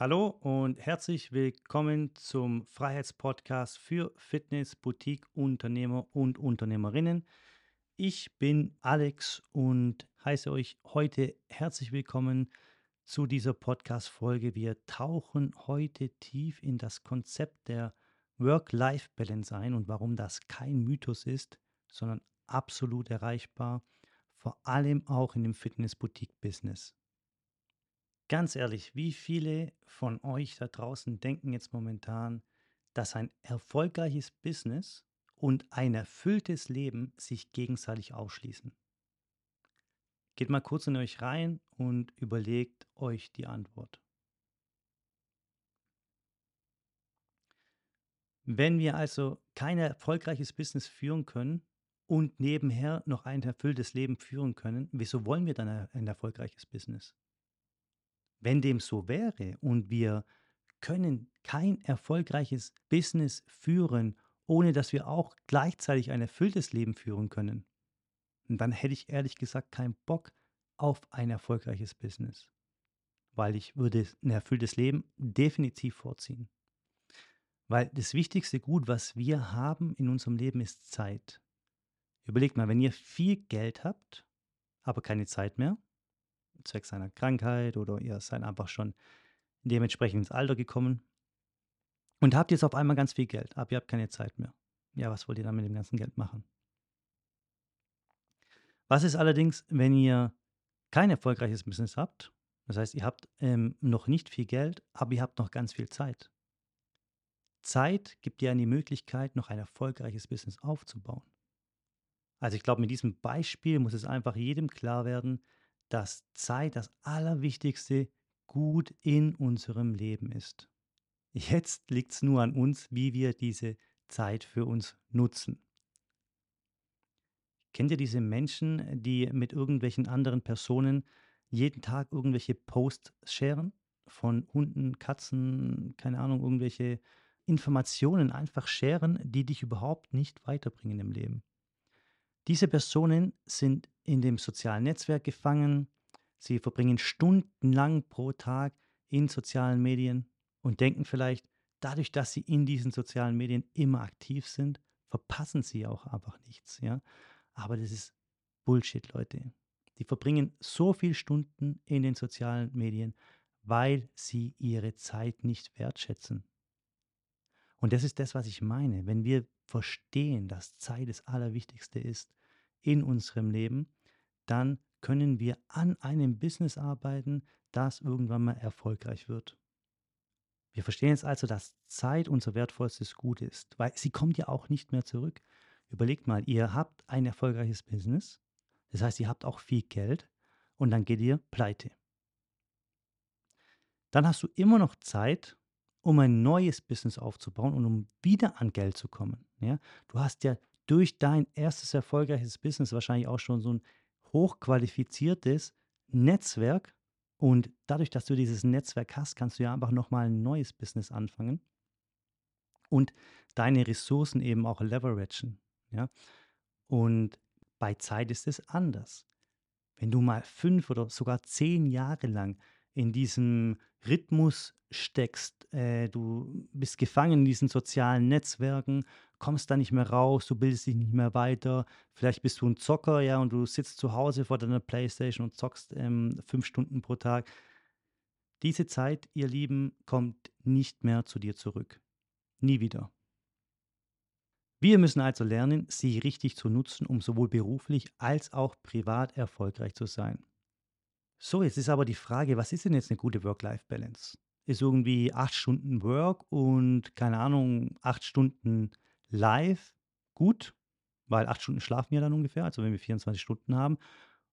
Hallo und herzlich willkommen zum Freiheitspodcast für Fitness, Boutique, Unternehmer und Unternehmerinnen. Ich bin Alex und heiße euch heute herzlich willkommen zu dieser Podcast-Folge. Wir tauchen heute tief in das Konzept der Work-Life-Balance ein und warum das kein Mythos ist, sondern absolut erreichbar, vor allem auch in dem Fitness-Boutique-Business. Ganz ehrlich, wie viele von euch da draußen denken jetzt momentan, dass ein erfolgreiches Business und ein erfülltes Leben sich gegenseitig ausschließen? Geht mal kurz in euch rein und überlegt euch die Antwort. Wenn wir also kein erfolgreiches Business führen können und nebenher noch ein erfülltes Leben führen können, wieso wollen wir dann ein erfolgreiches Business? Wenn dem so wäre und wir können kein erfolgreiches Business führen, ohne dass wir auch gleichzeitig ein erfülltes Leben führen können, dann hätte ich ehrlich gesagt keinen Bock auf ein erfolgreiches Business, weil ich würde ein erfülltes Leben definitiv vorziehen. Weil das wichtigste Gut, was wir haben in unserem Leben, ist Zeit. Überlegt mal, wenn ihr viel Geld habt, aber keine Zeit mehr, zwecks einer Krankheit oder ihr seid einfach schon dementsprechend ins Alter gekommen und habt jetzt auf einmal ganz viel Geld, aber ihr habt keine Zeit mehr. Ja, was wollt ihr dann mit dem ganzen Geld machen? Was ist allerdings, wenn ihr kein erfolgreiches Business habt? Das heißt, ihr habt ähm, noch nicht viel Geld, aber ihr habt noch ganz viel Zeit. Zeit gibt dir die Möglichkeit, noch ein erfolgreiches Business aufzubauen. Also ich glaube, mit diesem Beispiel muss es einfach jedem klar werden, dass Zeit das allerwichtigste Gut in unserem Leben ist. Jetzt liegt es nur an uns, wie wir diese Zeit für uns nutzen. Kennt ihr diese Menschen, die mit irgendwelchen anderen Personen jeden Tag irgendwelche Posts sharen? Von Hunden, Katzen, keine Ahnung, irgendwelche Informationen einfach sharen, die dich überhaupt nicht weiterbringen im Leben. Diese Personen sind in dem sozialen Netzwerk gefangen. Sie verbringen stundenlang pro Tag in sozialen Medien und denken vielleicht, dadurch, dass sie in diesen sozialen Medien immer aktiv sind, verpassen sie auch einfach nichts. Ja? Aber das ist Bullshit, Leute. Die verbringen so viele Stunden in den sozialen Medien, weil sie ihre Zeit nicht wertschätzen. Und das ist das, was ich meine. Wenn wir verstehen, dass Zeit das Allerwichtigste ist in unserem Leben, dann können wir an einem Business arbeiten, das irgendwann mal erfolgreich wird. Wir verstehen jetzt also, dass Zeit unser wertvollstes Gut ist, weil sie kommt ja auch nicht mehr zurück. Überlegt mal, ihr habt ein erfolgreiches Business, das heißt, ihr habt auch viel Geld und dann geht ihr pleite. Dann hast du immer noch Zeit, um ein neues Business aufzubauen und um wieder an Geld zu kommen. Ja? Du hast ja durch dein erstes erfolgreiches Business wahrscheinlich auch schon so ein hochqualifiziertes Netzwerk. Und dadurch, dass du dieses Netzwerk hast, kannst du ja einfach nochmal ein neues Business anfangen und deine Ressourcen eben auch leveragen. Ja? Und bei Zeit ist es anders. Wenn du mal fünf oder sogar zehn Jahre lang in diesem Rhythmus steckst, äh, du bist gefangen in diesen sozialen Netzwerken, kommst da nicht mehr raus, du bildest dich nicht mehr weiter. Vielleicht bist du ein Zocker, ja, und du sitzt zu Hause vor deiner Playstation und zockst ähm, fünf Stunden pro Tag. Diese Zeit, ihr Lieben, kommt nicht mehr zu dir zurück. Nie wieder. Wir müssen also lernen, sie richtig zu nutzen, um sowohl beruflich als auch privat erfolgreich zu sein. So, jetzt ist aber die Frage, was ist denn jetzt eine gute Work-Life-Balance? Ist irgendwie acht Stunden Work und keine Ahnung, acht Stunden live gut, weil acht Stunden schlafen wir dann ungefähr, also wenn wir 24 Stunden haben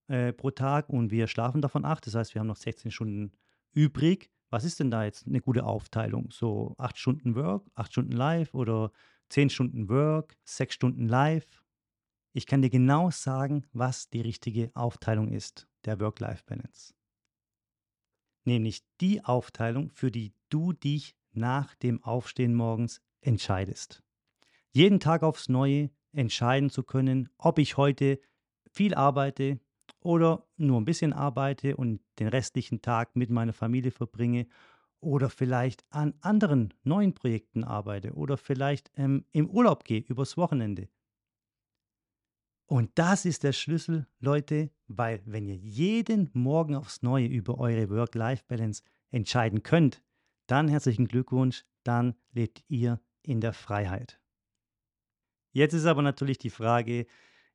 äh, pro Tag und wir schlafen davon acht, das heißt, wir haben noch 16 Stunden übrig. Was ist denn da jetzt eine gute Aufteilung? So acht Stunden Work, acht Stunden live oder zehn Stunden Work, sechs Stunden live? Ich kann dir genau sagen, was die richtige Aufteilung ist der Work-Life-Balance. Nämlich die Aufteilung, für die du dich nach dem Aufstehen morgens entscheidest jeden Tag aufs Neue entscheiden zu können, ob ich heute viel arbeite oder nur ein bisschen arbeite und den restlichen Tag mit meiner Familie verbringe oder vielleicht an anderen neuen Projekten arbeite oder vielleicht ähm, im Urlaub gehe übers Wochenende. Und das ist der Schlüssel, Leute, weil wenn ihr jeden Morgen aufs Neue über eure Work-Life-Balance entscheiden könnt, dann herzlichen Glückwunsch, dann lebt ihr in der Freiheit. Jetzt ist aber natürlich die Frage,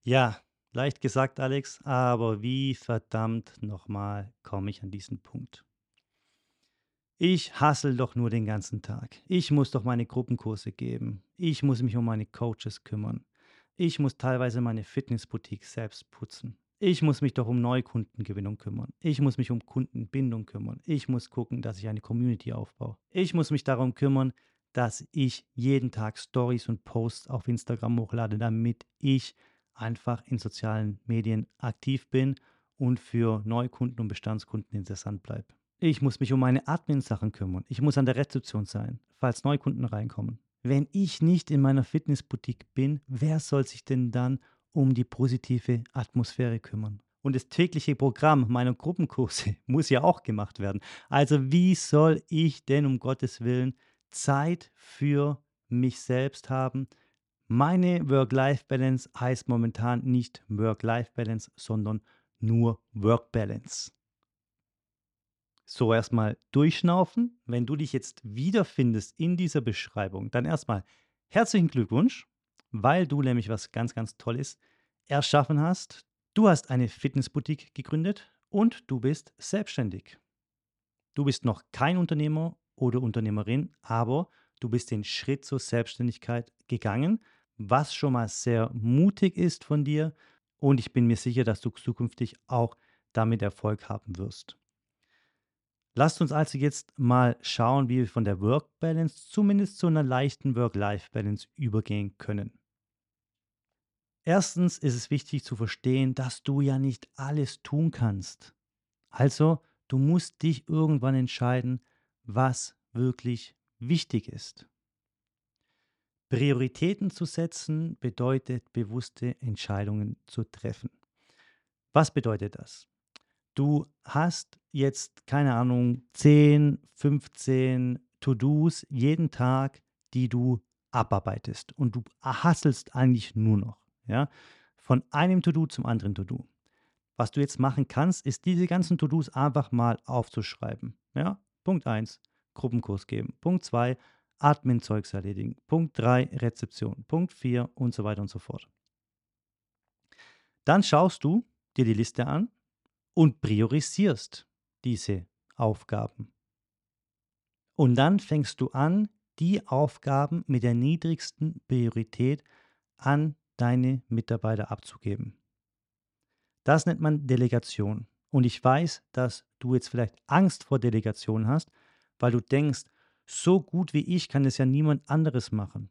ja, leicht gesagt, Alex, aber wie verdammt nochmal komme ich an diesen Punkt? Ich hassel doch nur den ganzen Tag. Ich muss doch meine Gruppenkurse geben. Ich muss mich um meine Coaches kümmern. Ich muss teilweise meine Fitnessboutique selbst putzen. Ich muss mich doch um Neukundengewinnung kümmern. Ich muss mich um Kundenbindung kümmern. Ich muss gucken, dass ich eine Community aufbaue. Ich muss mich darum kümmern, dass ich jeden Tag Stories und Posts auf Instagram hochlade, damit ich einfach in sozialen Medien aktiv bin und für Neukunden und Bestandskunden interessant bleibe. Ich muss mich um meine Admin-Sachen kümmern. Ich muss an der Rezeption sein, falls Neukunden reinkommen. Wenn ich nicht in meiner Fitnessboutique bin, wer soll sich denn dann um die positive Atmosphäre kümmern? Und das tägliche Programm meiner Gruppenkurse muss ja auch gemacht werden. Also wie soll ich denn um Gottes Willen Zeit für mich selbst haben? Meine Work-Life-Balance heißt momentan nicht Work-Life-Balance, sondern nur Work-Balance. So, erstmal durchschnaufen. Wenn du dich jetzt wiederfindest in dieser Beschreibung, dann erstmal herzlichen Glückwunsch, weil du nämlich was ganz, ganz Tolles erschaffen hast. Du hast eine Fitnessboutique gegründet und du bist selbstständig. Du bist noch kein Unternehmer oder Unternehmerin, aber du bist den Schritt zur Selbstständigkeit gegangen, was schon mal sehr mutig ist von dir und ich bin mir sicher, dass du zukünftig auch damit Erfolg haben wirst. Lasst uns also jetzt mal schauen, wie wir von der Work-Balance zumindest zu einer leichten Work-Life-Balance übergehen können. Erstens ist es wichtig zu verstehen, dass du ja nicht alles tun kannst. Also, du musst dich irgendwann entscheiden, was wirklich wichtig ist. Prioritäten zu setzen bedeutet, bewusste Entscheidungen zu treffen. Was bedeutet das? Du hast jetzt, keine Ahnung, 10, 15 To-Dos jeden Tag, die du abarbeitest und du hasselst eigentlich nur noch, ja, von einem To-Do zum anderen To-Do. Was du jetzt machen kannst, ist diese ganzen To-Dos einfach mal aufzuschreiben, ja. Punkt 1, Gruppenkurs geben. Punkt 2, Admin-Zeugs erledigen. Punkt 3, Rezeption. Punkt 4 und so weiter und so fort. Dann schaust du dir die Liste an und priorisierst diese Aufgaben. Und dann fängst du an, die Aufgaben mit der niedrigsten Priorität an deine Mitarbeiter abzugeben. Das nennt man Delegation. Und ich weiß, dass du jetzt vielleicht Angst vor Delegation hast, weil du denkst, so gut wie ich kann es ja niemand anderes machen.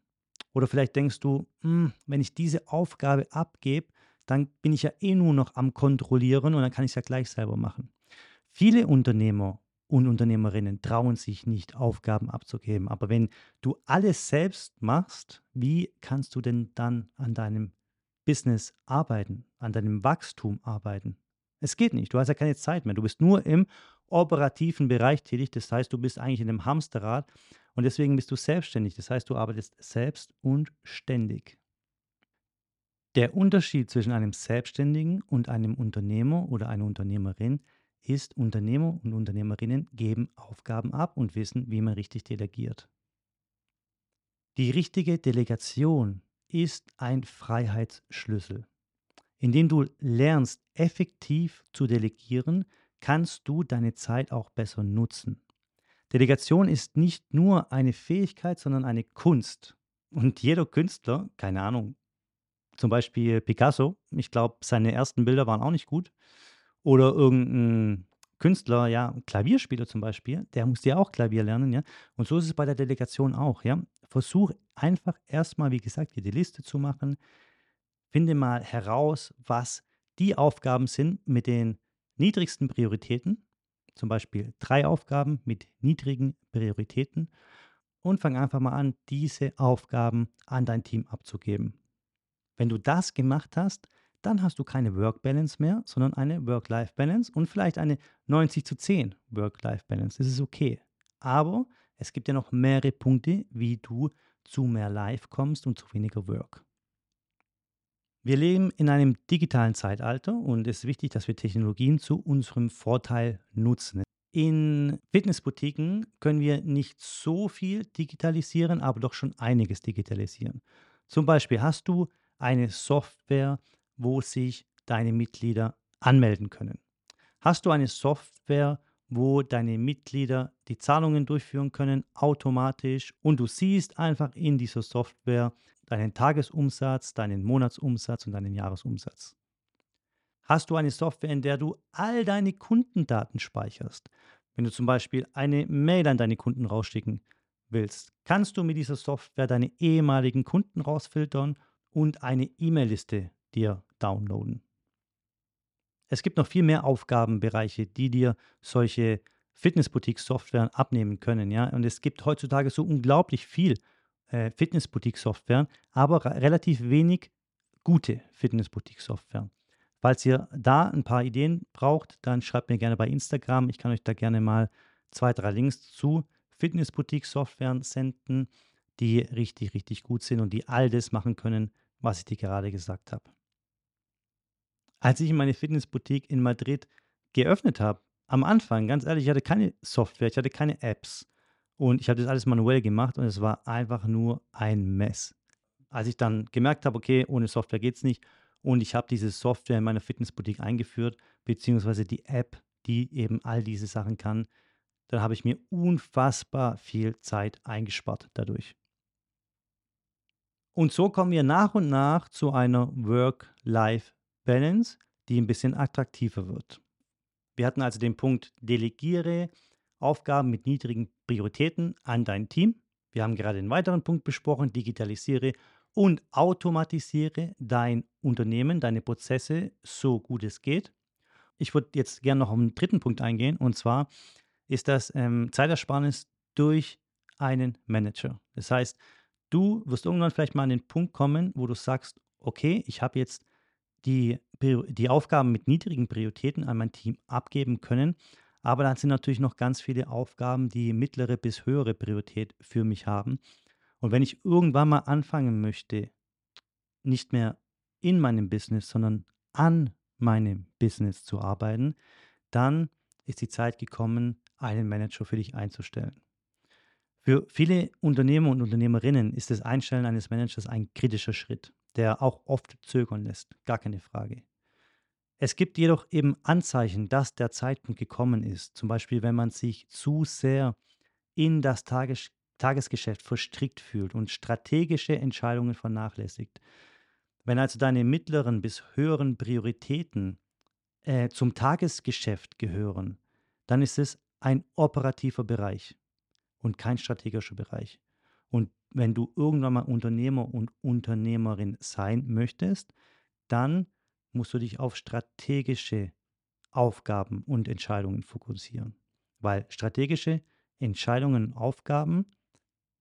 Oder vielleicht denkst du, hm, wenn ich diese Aufgabe abgebe, dann bin ich ja eh nur noch am Kontrollieren und dann kann ich es ja gleich selber machen. Viele Unternehmer und Unternehmerinnen trauen sich nicht, Aufgaben abzugeben. Aber wenn du alles selbst machst, wie kannst du denn dann an deinem Business arbeiten, an deinem Wachstum arbeiten? Es geht nicht. Du hast ja keine Zeit mehr. Du bist nur im operativen Bereich tätig. Das heißt, du bist eigentlich in einem Hamsterrad und deswegen bist du selbstständig. Das heißt, du arbeitest selbst und ständig. Der Unterschied zwischen einem Selbstständigen und einem Unternehmer oder einer Unternehmerin ist, Unternehmer und Unternehmerinnen geben Aufgaben ab und wissen, wie man richtig delegiert. Die richtige Delegation ist ein Freiheitsschlüssel. Indem du lernst, effektiv zu delegieren, kannst du deine Zeit auch besser nutzen. Delegation ist nicht nur eine Fähigkeit, sondern eine Kunst. Und jeder Künstler, keine Ahnung, zum Beispiel Picasso, ich glaube, seine ersten Bilder waren auch nicht gut. Oder irgendein Künstler, ja, Klavierspieler zum Beispiel, der musste ja auch Klavier lernen, ja. Und so ist es bei der Delegation auch, ja. Versuch einfach erstmal, wie gesagt, dir die Liste zu machen. Finde mal heraus, was die Aufgaben sind mit den niedrigsten Prioritäten. Zum Beispiel drei Aufgaben mit niedrigen Prioritäten. Und fang einfach mal an, diese Aufgaben an dein Team abzugeben. Wenn du das gemacht hast, dann hast du keine Work-Balance mehr, sondern eine Work-Life-Balance und vielleicht eine 90 zu 10 Work-Life-Balance. Das ist okay. Aber es gibt ja noch mehrere Punkte, wie du zu mehr Life kommst und zu weniger Work. Wir leben in einem digitalen Zeitalter und es ist wichtig, dass wir Technologien zu unserem Vorteil nutzen. In Fitnessboutiquen können wir nicht so viel digitalisieren, aber doch schon einiges digitalisieren. Zum Beispiel hast du eine Software, wo sich deine Mitglieder anmelden können. Hast du eine Software, wo deine Mitglieder die Zahlungen durchführen können, automatisch und du siehst einfach in dieser Software deinen Tagesumsatz, deinen Monatsumsatz und deinen Jahresumsatz. Hast du eine Software, in der du all deine Kundendaten speicherst? Wenn du zum Beispiel eine Mail an deine Kunden rausschicken willst, kannst du mit dieser Software deine ehemaligen Kunden rausfiltern und eine E-Mail-Liste dir downloaden. Es gibt noch viel mehr Aufgabenbereiche, die dir solche Fitnessboutique-Software abnehmen können. Ja? Und es gibt heutzutage so unglaublich viel äh, Fitnessboutique-Software, aber relativ wenig gute Fitnessboutique-Software. Falls ihr da ein paar Ideen braucht, dann schreibt mir gerne bei Instagram. Ich kann euch da gerne mal zwei, drei Links zu Fitnessboutique-Software senden, die richtig, richtig gut sind und die all das machen können, was ich dir gerade gesagt habe. Als ich meine Fitnessboutique in Madrid geöffnet habe, am Anfang, ganz ehrlich, ich hatte keine Software, ich hatte keine Apps und ich habe das alles manuell gemacht und es war einfach nur ein Mess. Als ich dann gemerkt habe, okay, ohne Software geht es nicht und ich habe diese Software in meiner Fitnessboutique eingeführt, beziehungsweise die App, die eben all diese Sachen kann, dann habe ich mir unfassbar viel Zeit eingespart dadurch. Und so kommen wir nach und nach zu einer Work-Life-Balance, die ein bisschen attraktiver wird. Wir hatten also den Punkt, delegiere Aufgaben mit niedrigen Prioritäten an dein Team. Wir haben gerade einen weiteren Punkt besprochen, digitalisiere und automatisiere dein Unternehmen, deine Prozesse so gut es geht. Ich würde jetzt gerne noch auf einen dritten Punkt eingehen und zwar ist das ähm, Zeitersparnis durch einen Manager. Das heißt, du wirst irgendwann vielleicht mal an den Punkt kommen, wo du sagst, okay, ich habe jetzt die, die Aufgaben mit niedrigen Prioritäten an mein Team abgeben können, aber dann sind natürlich noch ganz viele Aufgaben, die mittlere bis höhere Priorität für mich haben. Und wenn ich irgendwann mal anfangen möchte, nicht mehr in meinem Business, sondern an meinem Business zu arbeiten, dann ist die Zeit gekommen, einen Manager für dich einzustellen. Für viele Unternehmer und Unternehmerinnen ist das Einstellen eines Managers ein kritischer Schritt, der auch oft zögern lässt, gar keine Frage. Es gibt jedoch eben Anzeichen, dass der Zeitpunkt gekommen ist, zum Beispiel wenn man sich zu sehr in das Tages Tagesgeschäft verstrickt fühlt und strategische Entscheidungen vernachlässigt. Wenn also deine mittleren bis höheren Prioritäten äh, zum Tagesgeschäft gehören, dann ist es ein operativer Bereich und kein strategischer Bereich. Und wenn du irgendwann mal Unternehmer und Unternehmerin sein möchtest, dann musst du dich auf strategische Aufgaben und Entscheidungen fokussieren. Weil strategische Entscheidungen und Aufgaben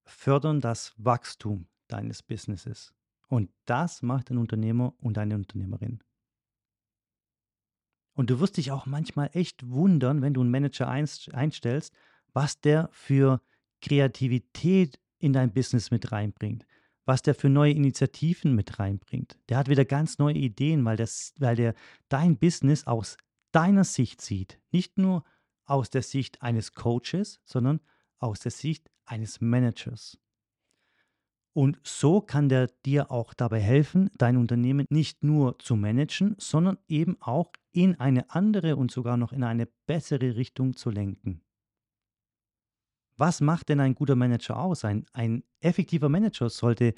fördern das Wachstum deines Businesses. Und das macht ein Unternehmer und eine Unternehmerin. Und du wirst dich auch manchmal echt wundern, wenn du einen Manager einstellst, was der für Kreativität in dein Business mit reinbringt, was der für neue Initiativen mit reinbringt. Der hat wieder ganz neue Ideen, weil, das, weil der dein Business aus deiner Sicht sieht. Nicht nur aus der Sicht eines Coaches, sondern aus der Sicht eines Managers. Und so kann der dir auch dabei helfen, dein Unternehmen nicht nur zu managen, sondern eben auch in eine andere und sogar noch in eine bessere Richtung zu lenken. Was macht denn ein guter Manager aus? Ein, ein effektiver Manager sollte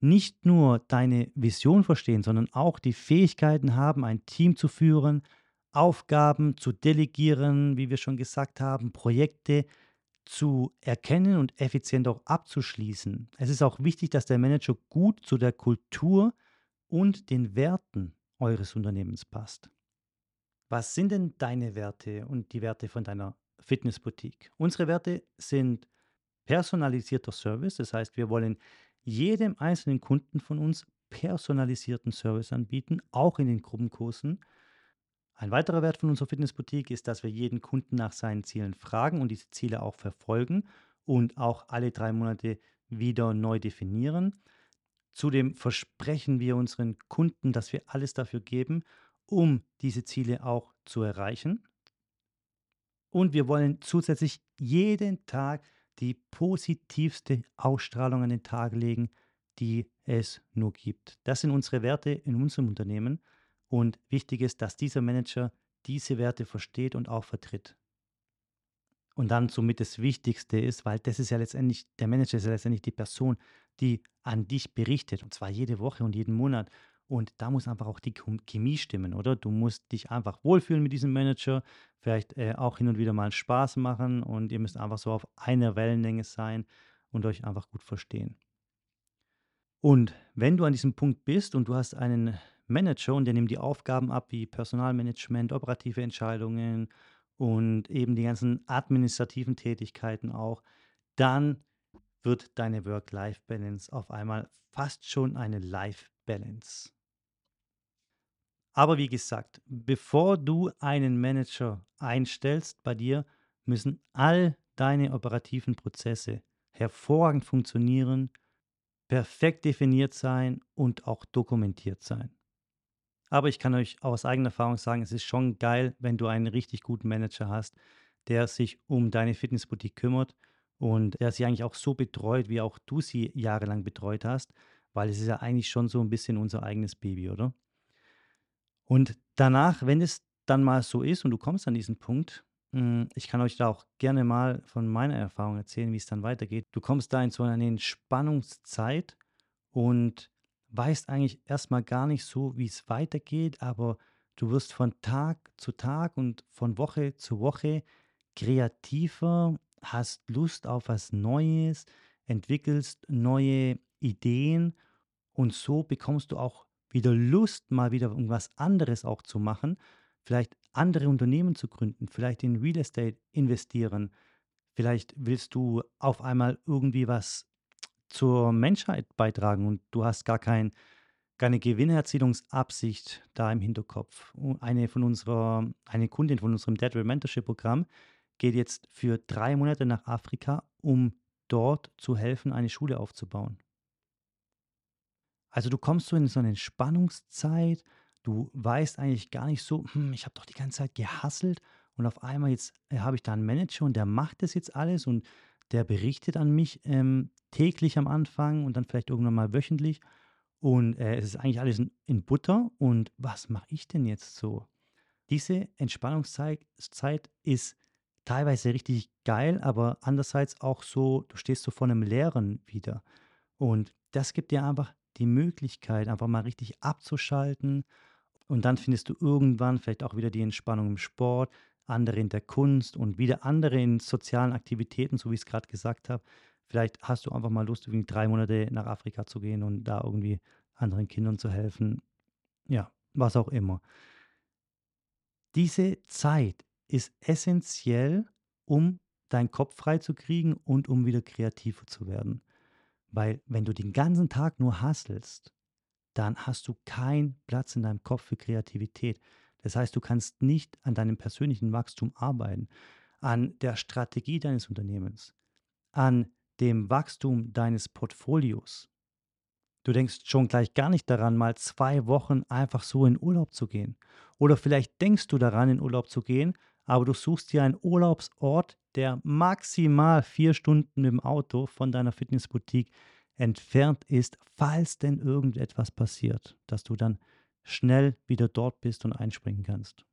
nicht nur deine Vision verstehen, sondern auch die Fähigkeiten haben, ein Team zu führen, Aufgaben zu delegieren, wie wir schon gesagt haben, Projekte zu erkennen und effizient auch abzuschließen. Es ist auch wichtig, dass der Manager gut zu der Kultur und den Werten eures Unternehmens passt. Was sind denn deine Werte und die Werte von deiner Fitnessboutique. Unsere Werte sind personalisierter Service, das heißt, wir wollen jedem einzelnen Kunden von uns personalisierten Service anbieten, auch in den Gruppenkursen. Ein weiterer Wert von unserer Fitnessboutique ist, dass wir jeden Kunden nach seinen Zielen fragen und diese Ziele auch verfolgen und auch alle drei Monate wieder neu definieren. Zudem versprechen wir unseren Kunden, dass wir alles dafür geben, um diese Ziele auch zu erreichen. Und wir wollen zusätzlich jeden Tag die positivste Ausstrahlung an den Tag legen, die es nur gibt. Das sind unsere Werte in unserem Unternehmen. Und wichtig ist, dass dieser Manager diese Werte versteht und auch vertritt. Und dann somit das Wichtigste ist, weil das ist ja letztendlich, der Manager ist ja letztendlich die Person, die an dich berichtet. Und zwar jede Woche und jeden Monat. Und da muss einfach auch die Chemie stimmen, oder? Du musst dich einfach wohlfühlen mit diesem Manager, vielleicht äh, auch hin und wieder mal Spaß machen und ihr müsst einfach so auf einer Wellenlänge sein und euch einfach gut verstehen. Und wenn du an diesem Punkt bist und du hast einen Manager und der nimmt die Aufgaben ab wie Personalmanagement, operative Entscheidungen und eben die ganzen administrativen Tätigkeiten auch, dann wird deine Work-Life-Balance auf einmal fast schon eine Life-Balance. Aber wie gesagt, bevor du einen Manager einstellst bei dir, müssen all deine operativen Prozesse hervorragend funktionieren, perfekt definiert sein und auch dokumentiert sein. Aber ich kann euch aus eigener Erfahrung sagen, es ist schon geil, wenn du einen richtig guten Manager hast, der sich um deine Fitnessboutique kümmert und der sie eigentlich auch so betreut, wie auch du sie jahrelang betreut hast, weil es ist ja eigentlich schon so ein bisschen unser eigenes Baby, oder? Und danach, wenn es dann mal so ist und du kommst an diesen Punkt, hm, ich kann euch da auch gerne mal von meiner Erfahrung erzählen, wie es dann weitergeht. Du kommst da in so eine Entspannungszeit und weißt eigentlich erstmal gar nicht so, wie es weitergeht, aber du wirst von Tag zu Tag und von Woche zu Woche kreativer, hast Lust auf was Neues, entwickelst neue Ideen und so bekommst du auch wieder Lust, mal wieder irgendwas anderes auch zu machen, vielleicht andere Unternehmen zu gründen, vielleicht in Real Estate investieren, vielleicht willst du auf einmal irgendwie was zur Menschheit beitragen und du hast gar kein, keine Gewinnerzielungsabsicht da im Hinterkopf. Eine von unserer, eine Kundin von unserem Dead Mentorship Programm geht jetzt für drei Monate nach Afrika, um dort zu helfen, eine Schule aufzubauen. Also du kommst so in so eine Entspannungszeit, du weißt eigentlich gar nicht so, hm, ich habe doch die ganze Zeit gehasselt und auf einmal jetzt äh, habe ich da einen Manager und der macht das jetzt alles und der berichtet an mich ähm, täglich am Anfang und dann vielleicht irgendwann mal wöchentlich. Und äh, es ist eigentlich alles in, in Butter. Und was mache ich denn jetzt so? Diese Entspannungszeit Zeit ist teilweise richtig geil, aber andererseits auch so, du stehst so vor einem Leeren wieder. Und das gibt dir einfach die Möglichkeit, einfach mal richtig abzuschalten. Und dann findest du irgendwann vielleicht auch wieder die Entspannung im Sport, andere in der Kunst und wieder andere in sozialen Aktivitäten, so wie ich es gerade gesagt habe. Vielleicht hast du einfach mal Lust, irgendwie drei Monate nach Afrika zu gehen und da irgendwie anderen Kindern zu helfen. Ja, was auch immer. Diese Zeit ist essentiell, um deinen Kopf frei zu kriegen und um wieder kreativer zu werden. Weil wenn du den ganzen Tag nur hasselst, dann hast du keinen Platz in deinem Kopf für Kreativität. Das heißt, du kannst nicht an deinem persönlichen Wachstum arbeiten, an der Strategie deines Unternehmens, an dem Wachstum deines Portfolios. Du denkst schon gleich gar nicht daran, mal zwei Wochen einfach so in Urlaub zu gehen. Oder vielleicht denkst du daran, in Urlaub zu gehen, aber du suchst dir einen Urlaubsort, der maximal vier Stunden im Auto von deiner Fitnessboutique entfernt ist, falls denn irgendetwas passiert, dass du dann schnell wieder dort bist und einspringen kannst.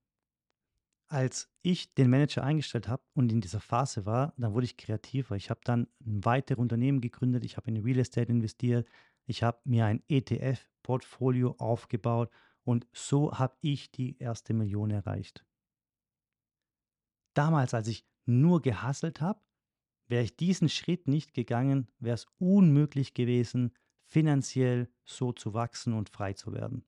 Als ich den Manager eingestellt habe und in dieser Phase war, dann wurde ich kreativer. Ich habe dann ein weiteres Unternehmen gegründet, ich habe in Real Estate investiert, ich habe mir ein ETF-Portfolio aufgebaut und so habe ich die erste Million erreicht damals, als ich nur gehasselt habe, wäre ich diesen Schritt nicht gegangen, wäre es unmöglich gewesen, finanziell so zu wachsen und frei zu werden.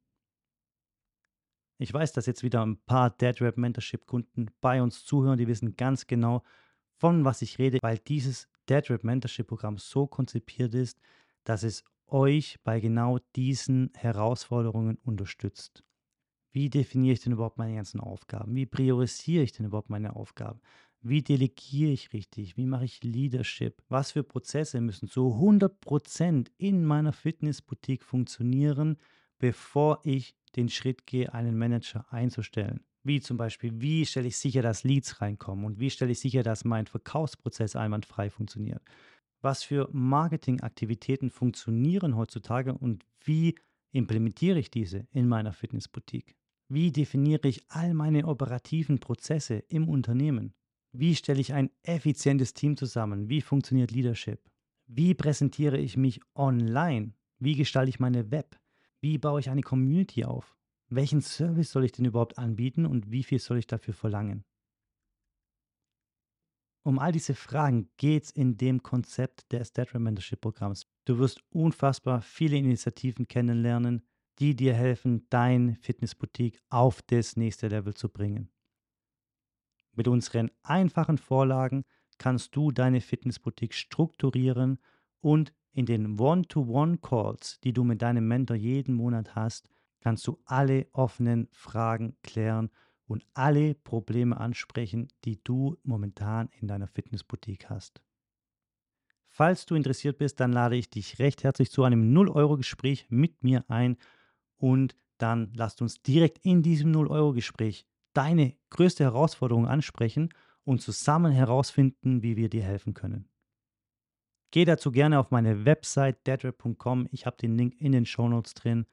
Ich weiß, dass jetzt wieder ein paar Dead Rap Mentorship Kunden bei uns zuhören, die wissen ganz genau, von was ich rede, weil dieses Dead Rap Mentorship Programm so konzipiert ist, dass es euch bei genau diesen Herausforderungen unterstützt. Wie definiere ich denn überhaupt meine ganzen Aufgaben? Wie priorisiere ich denn überhaupt meine Aufgaben? Wie delegiere ich richtig? Wie mache ich Leadership? Was für Prozesse müssen zu 100% in meiner Fitnessboutique funktionieren, bevor ich den Schritt gehe, einen Manager einzustellen? Wie zum Beispiel, wie stelle ich sicher, dass Leads reinkommen und wie stelle ich sicher, dass mein Verkaufsprozess einwandfrei funktioniert? Was für Marketingaktivitäten funktionieren heutzutage und wie implementiere ich diese in meiner Fitnessboutique? Wie definiere ich all meine operativen Prozesse im Unternehmen? Wie stelle ich ein effizientes Team zusammen? Wie funktioniert Leadership? Wie präsentiere ich mich online? Wie gestalte ich meine Web? Wie baue ich eine Community auf? Welchen Service soll ich denn überhaupt anbieten und wie viel soll ich dafür verlangen? Um all diese Fragen geht es in dem Konzept des Stat Mentorship Programms. Du wirst unfassbar viele Initiativen kennenlernen, die dir helfen, dein Fitnessboutique auf das nächste Level zu bringen. Mit unseren einfachen Vorlagen kannst du deine Fitnessboutique strukturieren und in den One-to-One-Calls, die du mit deinem Mentor jeden Monat hast, kannst du alle offenen Fragen klären und alle Probleme ansprechen, die du momentan in deiner Fitnessboutique hast. Falls du interessiert bist, dann lade ich dich recht herzlich zu einem 0-Euro-Gespräch mit mir ein und dann lasst uns direkt in diesem 0-Euro-Gespräch deine größte Herausforderung ansprechen und zusammen herausfinden, wie wir dir helfen können. Geh dazu gerne auf meine Website deadrip.com. Ich habe den Link in den Shownotes drin.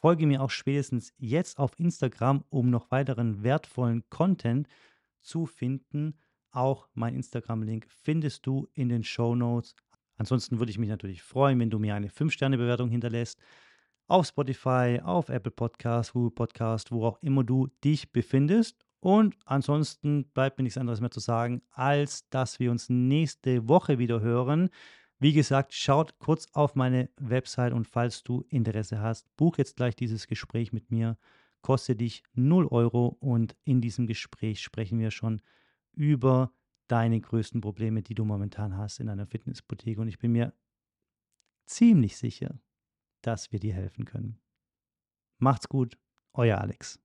Folge mir auch spätestens jetzt auf Instagram, um noch weiteren wertvollen Content zu finden. Auch mein Instagram-Link findest du in den Show Notes. Ansonsten würde ich mich natürlich freuen, wenn du mir eine 5-Sterne-Bewertung hinterlässt. Auf Spotify, auf Apple Podcast, Google Podcast, wo auch immer du dich befindest. Und ansonsten bleibt mir nichts anderes mehr zu sagen, als dass wir uns nächste Woche wieder hören. Wie gesagt, schaut kurz auf meine Website und falls du Interesse hast, buch jetzt gleich dieses Gespräch mit mir. Kostet dich 0 Euro und in diesem Gespräch sprechen wir schon über deine größten Probleme, die du momentan hast in einer Fitnessboutique. Und ich bin mir ziemlich sicher, dass wir dir helfen können. Macht's gut, euer Alex.